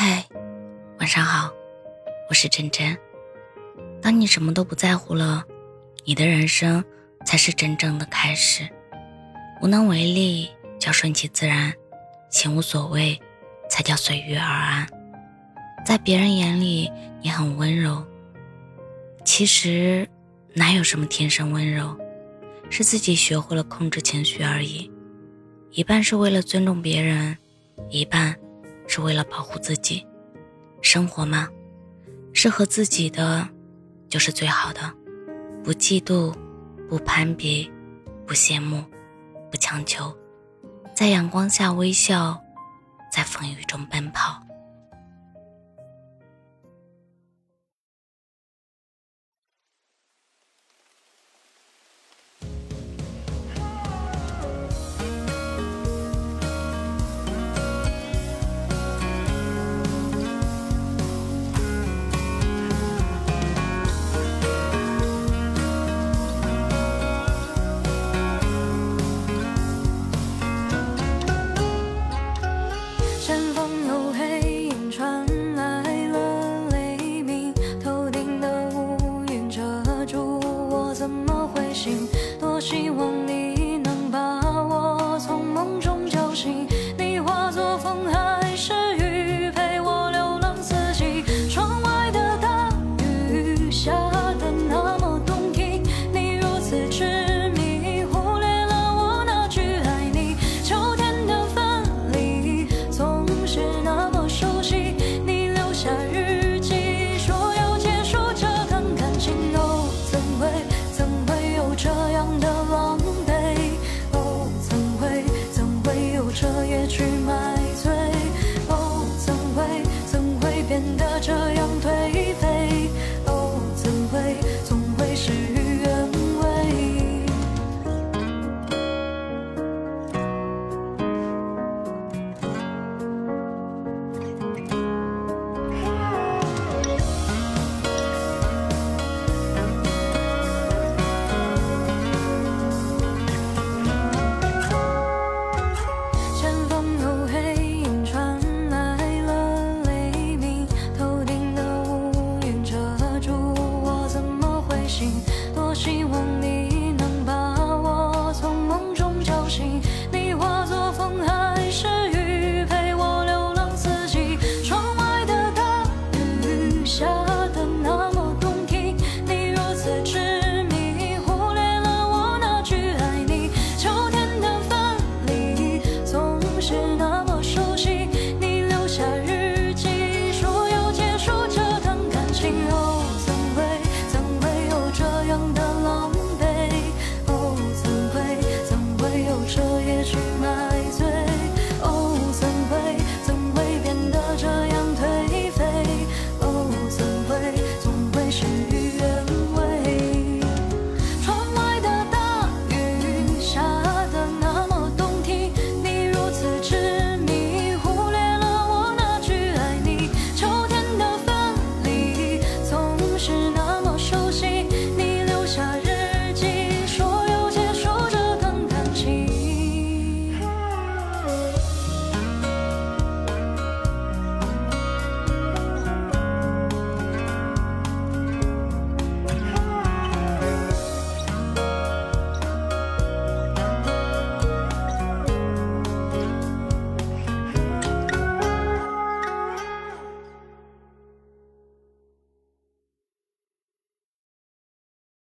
嗨，晚上好，我是真真。当你什么都不在乎了，你的人生才是真正的开始。无能为力叫顺其自然，心无所谓才叫随遇而安。在别人眼里你很温柔，其实哪有什么天生温柔，是自己学会了控制情绪而已。一半是为了尊重别人，一半。是为了保护自己，生活嘛，适合自己的就是最好的。不嫉妒，不攀比，不羡慕，不强求，在阳光下微笑，在风雨中奔跑。